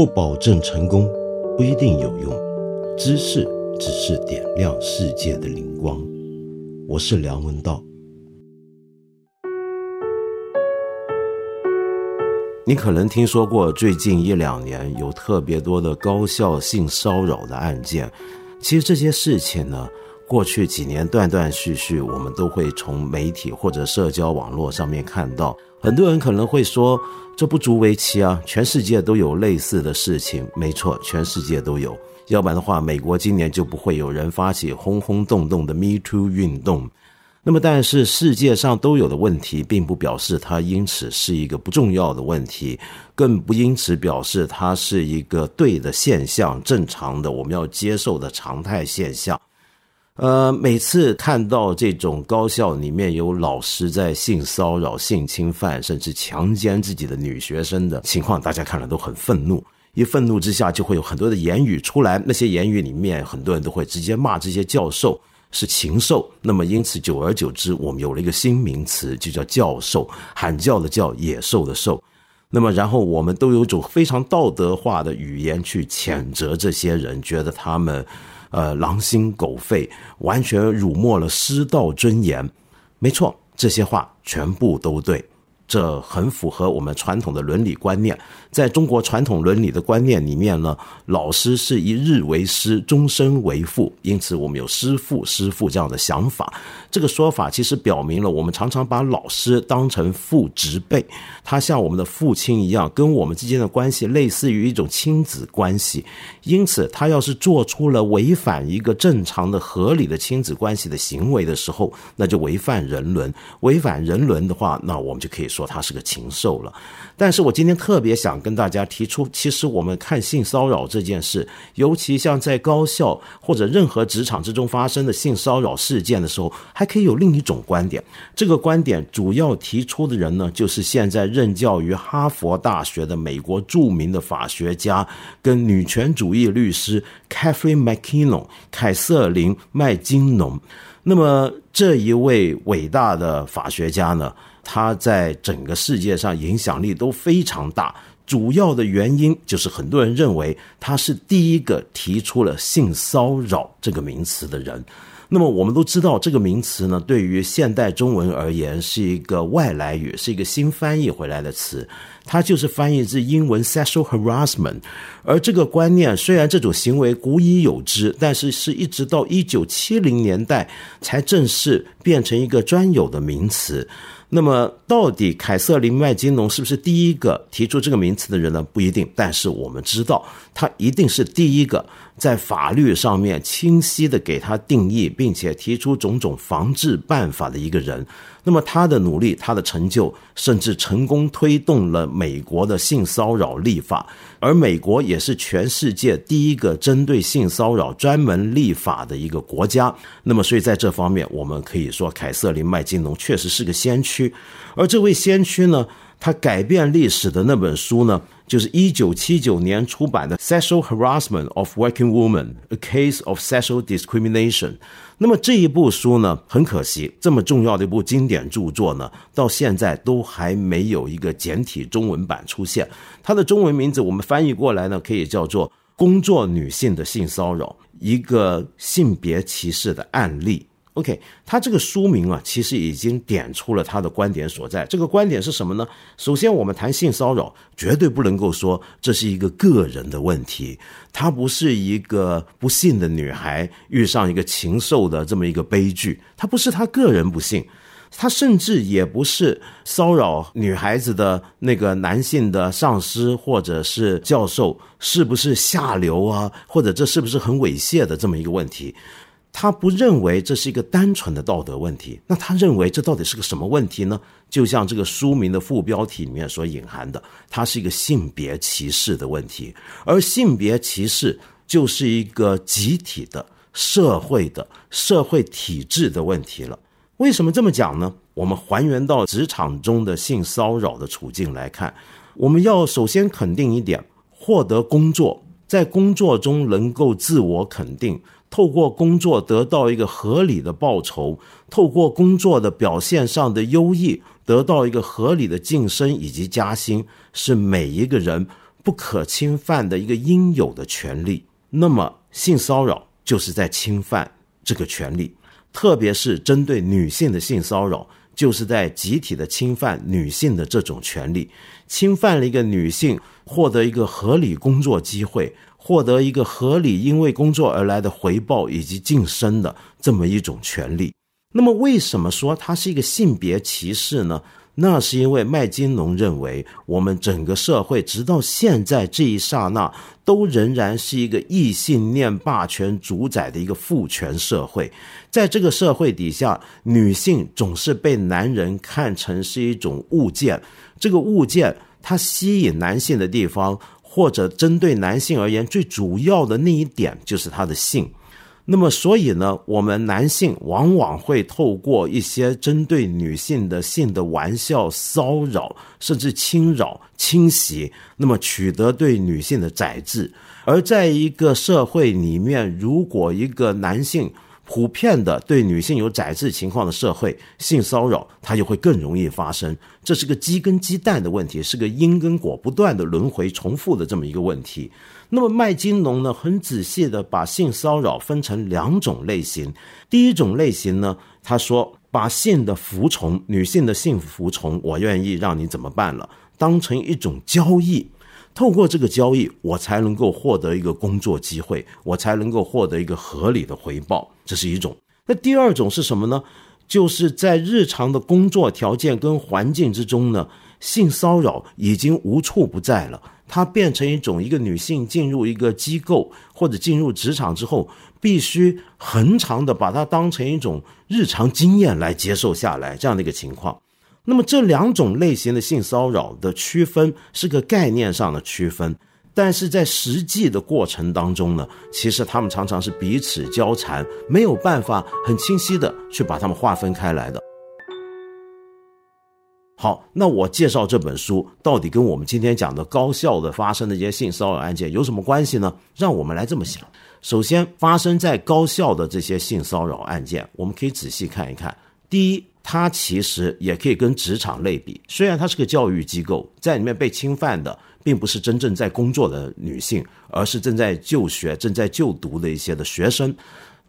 不保证成功，不一定有用。知识只是点亮世界的灵光。我是梁文道。你可能听说过，最近一两年有特别多的高校性骚扰的案件。其实这些事情呢，过去几年断断续续，我们都会从媒体或者社交网络上面看到。很多人可能会说，这不足为奇啊，全世界都有类似的事情。没错，全世界都有，要不然的话，美国今年就不会有人发起轰轰动动的 Me Too 运动。那么，但是世界上都有的问题，并不表示它因此是一个不重要的问题，更不因此表示它是一个对的现象、正常的我们要接受的常态现象。呃，每次看到这种高校里面有老师在性骚扰、性侵犯，甚至强奸自己的女学生的情况，大家看了都很愤怒。一愤怒之下，就会有很多的言语出来。那些言语里面，很多人都会直接骂这些教授是禽兽。那么，因此久而久之，我们有了一个新名词，就叫教授，喊叫的叫，野兽的兽。那么，然后我们都有种非常道德化的语言去谴责这些人，觉得他们。呃，狼心狗肺，完全辱没了师道尊严。没错，这些话全部都对。这很符合我们传统的伦理观念。在中国传统伦理的观念里面呢，老师是一日为师，终身为父，因此我们有师父、师父这样的想法。这个说法其实表明了，我们常常把老师当成父职辈，他像我们的父亲一样，跟我们之间的关系类似于一种亲子关系。因此，他要是做出了违反一个正常的、合理的亲子关系的行为的时候，那就违反人伦。违反人伦的话，那我们就可以说说他是个禽兽了。但是我今天特别想跟大家提出，其实我们看性骚扰这件事，尤其像在高校或者任何职场之中发生的性骚扰事件的时候，还可以有另一种观点。这个观点主要提出的人呢，就是现在任教于哈佛大学的美国著名的法学家跟女权主义律师 Catherine McKinnon 凯瑟琳麦金农。那么这一位伟大的法学家呢？他在整个世界上影响力都非常大，主要的原因就是很多人认为他是第一个提出了性骚扰这个名词的人。那么我们都知道，这个名词呢，对于现代中文而言是一个外来语，是一个新翻译回来的词。它就是翻译自英文 sexual harassment。而这个观念虽然这种行为古已有之，但是是一直到一九七零年代才正式变成一个专有的名词。那么，到底凯瑟琳麦金农是不是第一个提出这个名词的人呢？不一定，但是我们知道，他一定是第一个在法律上面清晰的给他定义，并且提出种种防治办法的一个人。那么他的努力，他的成就，甚至成功推动了美国的性骚扰立法，而美国也是全世界第一个针对性骚扰专门立法的一个国家。那么，所以在这方面，我们可以说凯瑟琳麦金农确实是个先驱。而这位先驱呢，他改变历史的那本书呢？就是一九七九年出版的《Sexual Harassment of Working Women: A Case of Sexual Discrimination》。那么这一部书呢，很可惜，这么重要的一部经典著作呢，到现在都还没有一个简体中文版出现。它的中文名字我们翻译过来呢，可以叫做《工作女性的性骚扰：一个性别歧视的案例》。OK，他这个书名啊，其实已经点出了他的观点所在。这个观点是什么呢？首先，我们谈性骚扰，绝对不能够说这是一个个人的问题，它不是一个不幸的女孩遇上一个禽兽的这么一个悲剧，它不是他个人不幸，他甚至也不是骚扰女孩子的那个男性的上司或者是教授是不是下流啊，或者这是不是很猥亵的这么一个问题。他不认为这是一个单纯的道德问题，那他认为这到底是个什么问题呢？就像这个书名的副标题里面所隐含的，它是一个性别歧视的问题，而性别歧视就是一个集体的社会的社会体制的问题了。为什么这么讲呢？我们还原到职场中的性骚扰的处境来看，我们要首先肯定一点：获得工作，在工作中能够自我肯定。透过工作得到一个合理的报酬，透过工作的表现上的优异，得到一个合理的晋升以及加薪，是每一个人不可侵犯的一个应有的权利，那么性骚扰就是在侵犯这个权利，特别是针对女性的性骚扰，就是在集体的侵犯女性的这种权利，侵犯了一个女性获得一个合理工作机会。获得一个合理因为工作而来的回报以及晋升的这么一种权利。那么，为什么说它是一个性别歧视呢？那是因为麦金农认为，我们整个社会直到现在这一刹那，都仍然是一个异性恋霸权主宰的一个父权社会。在这个社会底下，女性总是被男人看成是一种物件。这个物件，它吸引男性的地方。或者针对男性而言，最主要的那一点就是他的性。那么，所以呢，我们男性往往会透过一些针对女性的性的玩笑、骚扰，甚至侵扰、侵袭，那么取得对女性的宰制。而在一个社会里面，如果一个男性，普遍的对女性有宰制情况的社会，性骚扰它就会更容易发生。这是个鸡跟鸡蛋的问题，是个因跟果不断的轮回重复的这么一个问题。那么麦金农呢，很仔细的把性骚扰分成两种类型。第一种类型呢，他说把性的服从，女性的性服从，我愿意让你怎么办了，当成一种交易。透过这个交易，我才能够获得一个工作机会，我才能够获得一个合理的回报，这是一种。那第二种是什么呢？就是在日常的工作条件跟环境之中呢，性骚扰已经无处不在了。它变成一种一个女性进入一个机构或者进入职场之后，必须恒常的把它当成一种日常经验来接受下来这样的一个情况。那么这两种类型的性骚扰的区分是个概念上的区分，但是在实际的过程当中呢，其实他们常常是彼此交缠，没有办法很清晰的去把它们划分开来的。好，那我介绍这本书到底跟我们今天讲的高校的发生的一些性骚扰案件有什么关系呢？让我们来这么想：首先，发生在高校的这些性骚扰案件，我们可以仔细看一看。第一。它其实也可以跟职场类比，虽然它是个教育机构，在里面被侵犯的并不是真正在工作的女性，而是正在就学、正在就读的一些的学生。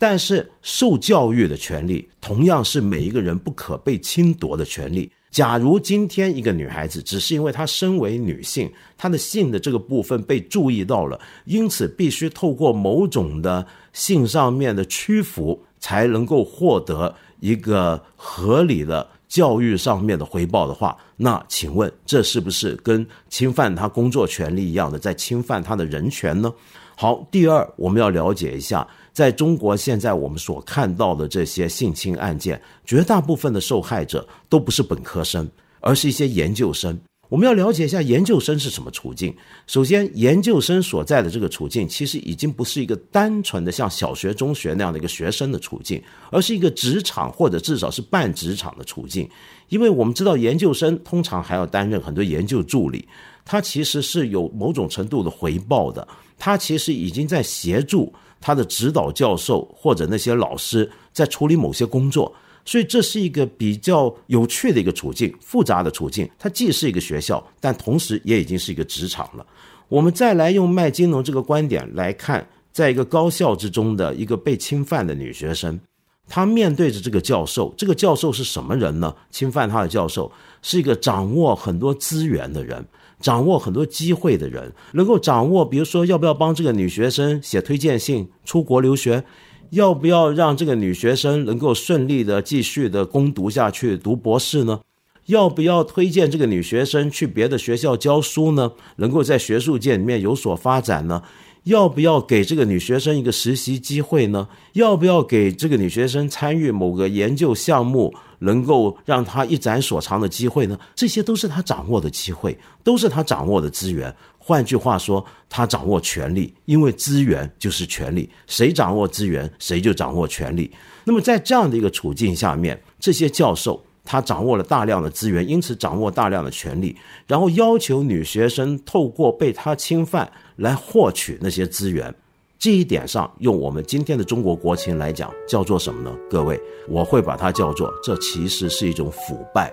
但是受教育的权利同样是每一个人不可被侵夺的权利。假如今天一个女孩子只是因为她身为女性，她的性的这个部分被注意到了，因此必须透过某种的性上面的屈服，才能够获得。一个合理的教育上面的回报的话，那请问这是不是跟侵犯他工作权利一样的，在侵犯他的人权呢？好，第二，我们要了解一下，在中国现在我们所看到的这些性侵案件，绝大部分的受害者都不是本科生，而是一些研究生。我们要了解一下研究生是什么处境。首先，研究生所在的这个处境，其实已经不是一个单纯的像小学、中学那样的一个学生的处境，而是一个职场或者至少是半职场的处境。因为我们知道，研究生通常还要担任很多研究助理，他其实是有某种程度的回报的。他其实已经在协助他的指导教授或者那些老师在处理某些工作。所以这是一个比较有趣的一个处境，复杂的处境。它既是一个学校，但同时也已经是一个职场了。我们再来用麦金农这个观点来看，在一个高校之中的一个被侵犯的女学生，她面对着这个教授，这个教授是什么人呢？侵犯她的教授是一个掌握很多资源的人，掌握很多机会的人，能够掌握，比如说要不要帮这个女学生写推荐信出国留学。要不要让这个女学生能够顺利的继续的攻读下去，读博士呢？要不要推荐这个女学生去别的学校教书呢？能够在学术界里面有所发展呢？要不要给这个女学生一个实习机会呢？要不要给这个女学生参与某个研究项目，能够让她一展所长的机会呢？这些都是她掌握的机会，都是她掌握的资源。换句话说，他掌握权力，因为资源就是权力，谁掌握资源，谁就掌握权力。那么在这样的一个处境下面，这些教授他掌握了大量的资源，因此掌握大量的权力，然后要求女学生透过被他侵犯来获取那些资源。这一点上，用我们今天的中国国情来讲，叫做什么呢？各位，我会把它叫做，这其实是一种腐败。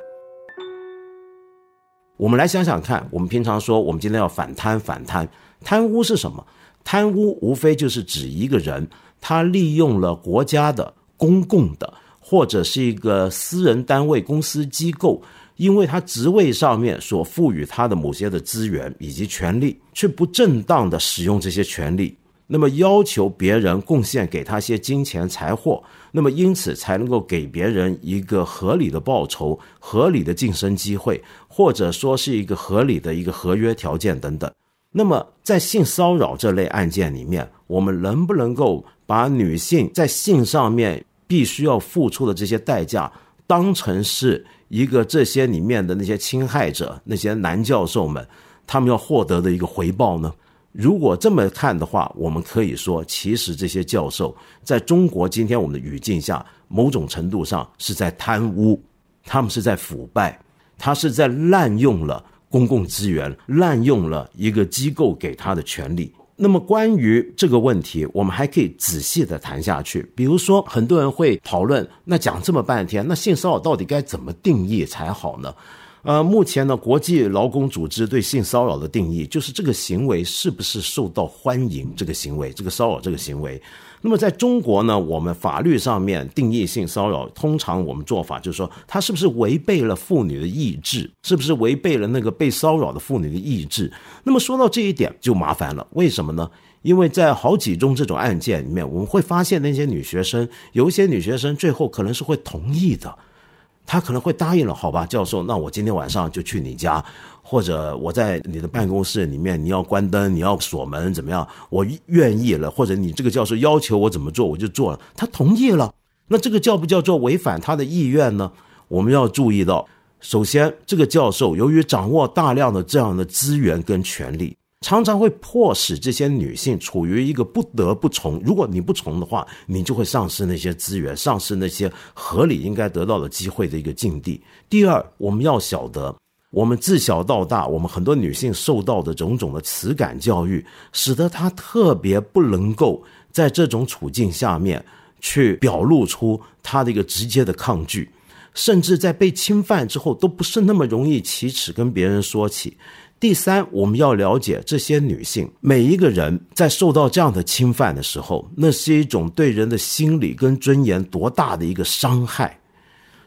我们来想想看，我们平常说我们今天要反贪，反贪，贪污是什么？贪污无非就是指一个人他利用了国家的、公共的，或者是一个私人单位、公司机构，因为他职位上面所赋予他的某些的资源以及权利，却不正当的使用这些权利。那么要求别人贡献给他些金钱财货，那么因此才能够给别人一个合理的报酬、合理的晋升机会，或者说是一个合理的一个合约条件等等。那么在性骚扰这类案件里面，我们能不能够把女性在性上面必须要付出的这些代价，当成是一个这些里面的那些侵害者、那些男教授们他们要获得的一个回报呢？如果这么看的话，我们可以说，其实这些教授在中国今天我们的语境下，某种程度上是在贪污，他们是在腐败，他是在滥用了公共资源，滥用了一个机构给他的权利。那么关于这个问题，我们还可以仔细的谈下去。比如说，很多人会讨论，那讲这么半天，那性骚扰到底该怎么定义才好呢？呃，目前呢，国际劳工组织对性骚扰的定义就是这个行为是不是受到欢迎？这个行为，这个骚扰这个行为。那么在中国呢，我们法律上面定义性骚扰，通常我们做法就是说，它是不是违背了妇女的意志？是不是违背了那个被骚扰的妇女的意志？那么说到这一点就麻烦了，为什么呢？因为在好几宗这种案件里面，我们会发现那些女学生，有一些女学生最后可能是会同意的。他可能会答应了，好吧，教授，那我今天晚上就去你家，或者我在你的办公室里面，你要关灯，你要锁门，怎么样？我愿意了，或者你这个教授要求我怎么做，我就做了。他同意了，那这个叫不叫做违反他的意愿呢？我们要注意到，首先，这个教授由于掌握大量的这样的资源跟权利。常常会迫使这些女性处于一个不得不从，如果你不从的话，你就会丧失那些资源，丧失那些合理应该得到的机会的一个境地。第二，我们要晓得，我们自小到大，我们很多女性受到的种种的耻感教育，使得她特别不能够在这种处境下面去表露出她的一个直接的抗拒，甚至在被侵犯之后，都不是那么容易启齿跟别人说起。第三，我们要了解这些女性，每一个人在受到这样的侵犯的时候，那是一种对人的心理跟尊严多大的一个伤害。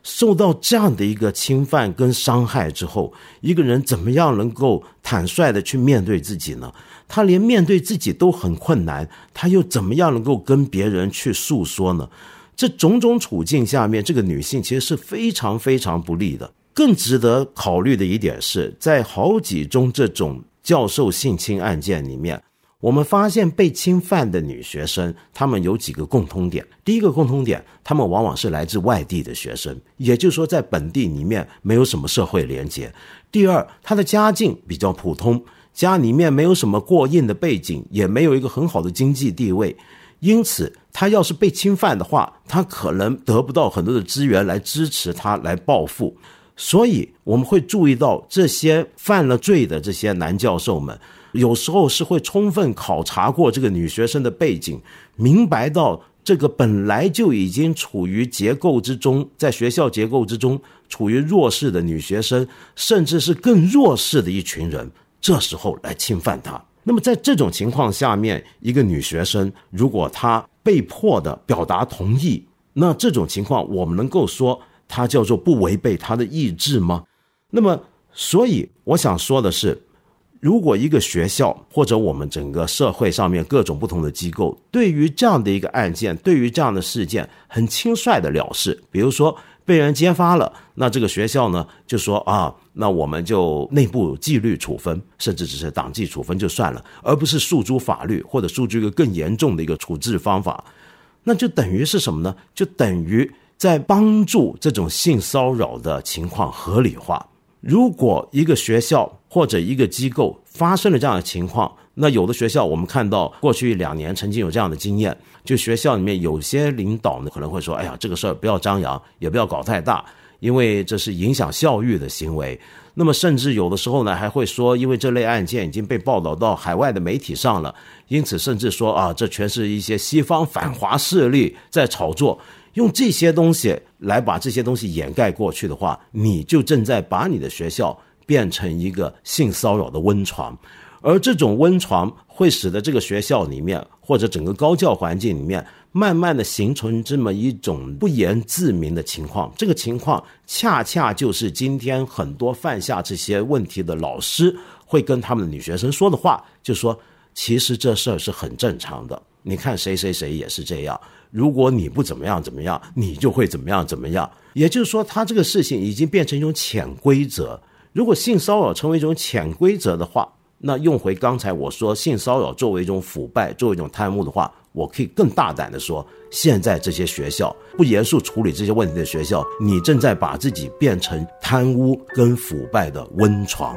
受到这样的一个侵犯跟伤害之后，一个人怎么样能够坦率的去面对自己呢？他连面对自己都很困难，他又怎么样能够跟别人去诉说呢？这种种处境下面，这个女性其实是非常非常不利的。更值得考虑的一点是，在好几宗这种教授性侵案件里面，我们发现被侵犯的女学生，她们有几个共通点。第一个共通点，她们往往是来自外地的学生，也就是说，在本地里面没有什么社会连接。第二，她的家境比较普通，家里面没有什么过硬的背景，也没有一个很好的经济地位，因此，她要是被侵犯的话，她可能得不到很多的资源来支持她来报复。所以我们会注意到，这些犯了罪的这些男教授们，有时候是会充分考察过这个女学生的背景，明白到这个本来就已经处于结构之中，在学校结构之中处于弱势的女学生，甚至是更弱势的一群人，这时候来侵犯她。那么在这种情况下面，一个女学生如果她被迫的表达同意，那这种情况我们能够说。它叫做不违背他的意志吗？那么，所以我想说的是，如果一个学校或者我们整个社会上面各种不同的机构，对于这样的一个案件，对于这样的事件，很轻率的了事，比如说被人揭发了，那这个学校呢就说啊，那我们就内部纪律处分，甚至只是党纪处分就算了，而不是诉诸法律或者诉诸一个更严重的一个处置方法，那就等于是什么呢？就等于。在帮助这种性骚扰的情况合理化。如果一个学校或者一个机构发生了这样的情况，那有的学校我们看到过去两年曾经有这样的经验，就学校里面有些领导呢可能会说：“哎呀，这个事儿不要张扬，也不要搞太大，因为这是影响校誉的行为。”那么甚至有的时候呢还会说：“因为这类案件已经被报道到海外的媒体上了，因此甚至说啊，这全是一些西方反华势力在炒作。”用这些东西来把这些东西掩盖过去的话，你就正在把你的学校变成一个性骚扰的温床，而这种温床会使得这个学校里面或者整个高教环境里面，慢慢的形成这么一种不言自明的情况。这个情况恰恰就是今天很多犯下这些问题的老师会跟他们的女学生说的话，就说其实这事儿是很正常的。你看谁谁谁也是这样。如果你不怎么样怎么样，你就会怎么样怎么样。也就是说，他这个事情已经变成一种潜规则。如果性骚扰成为一种潜规则的话，那用回刚才我说性骚扰作为一种腐败、作为一种贪污的话，我可以更大胆的说，现在这些学校不严肃处理这些问题的学校，你正在把自己变成贪污跟腐败的温床。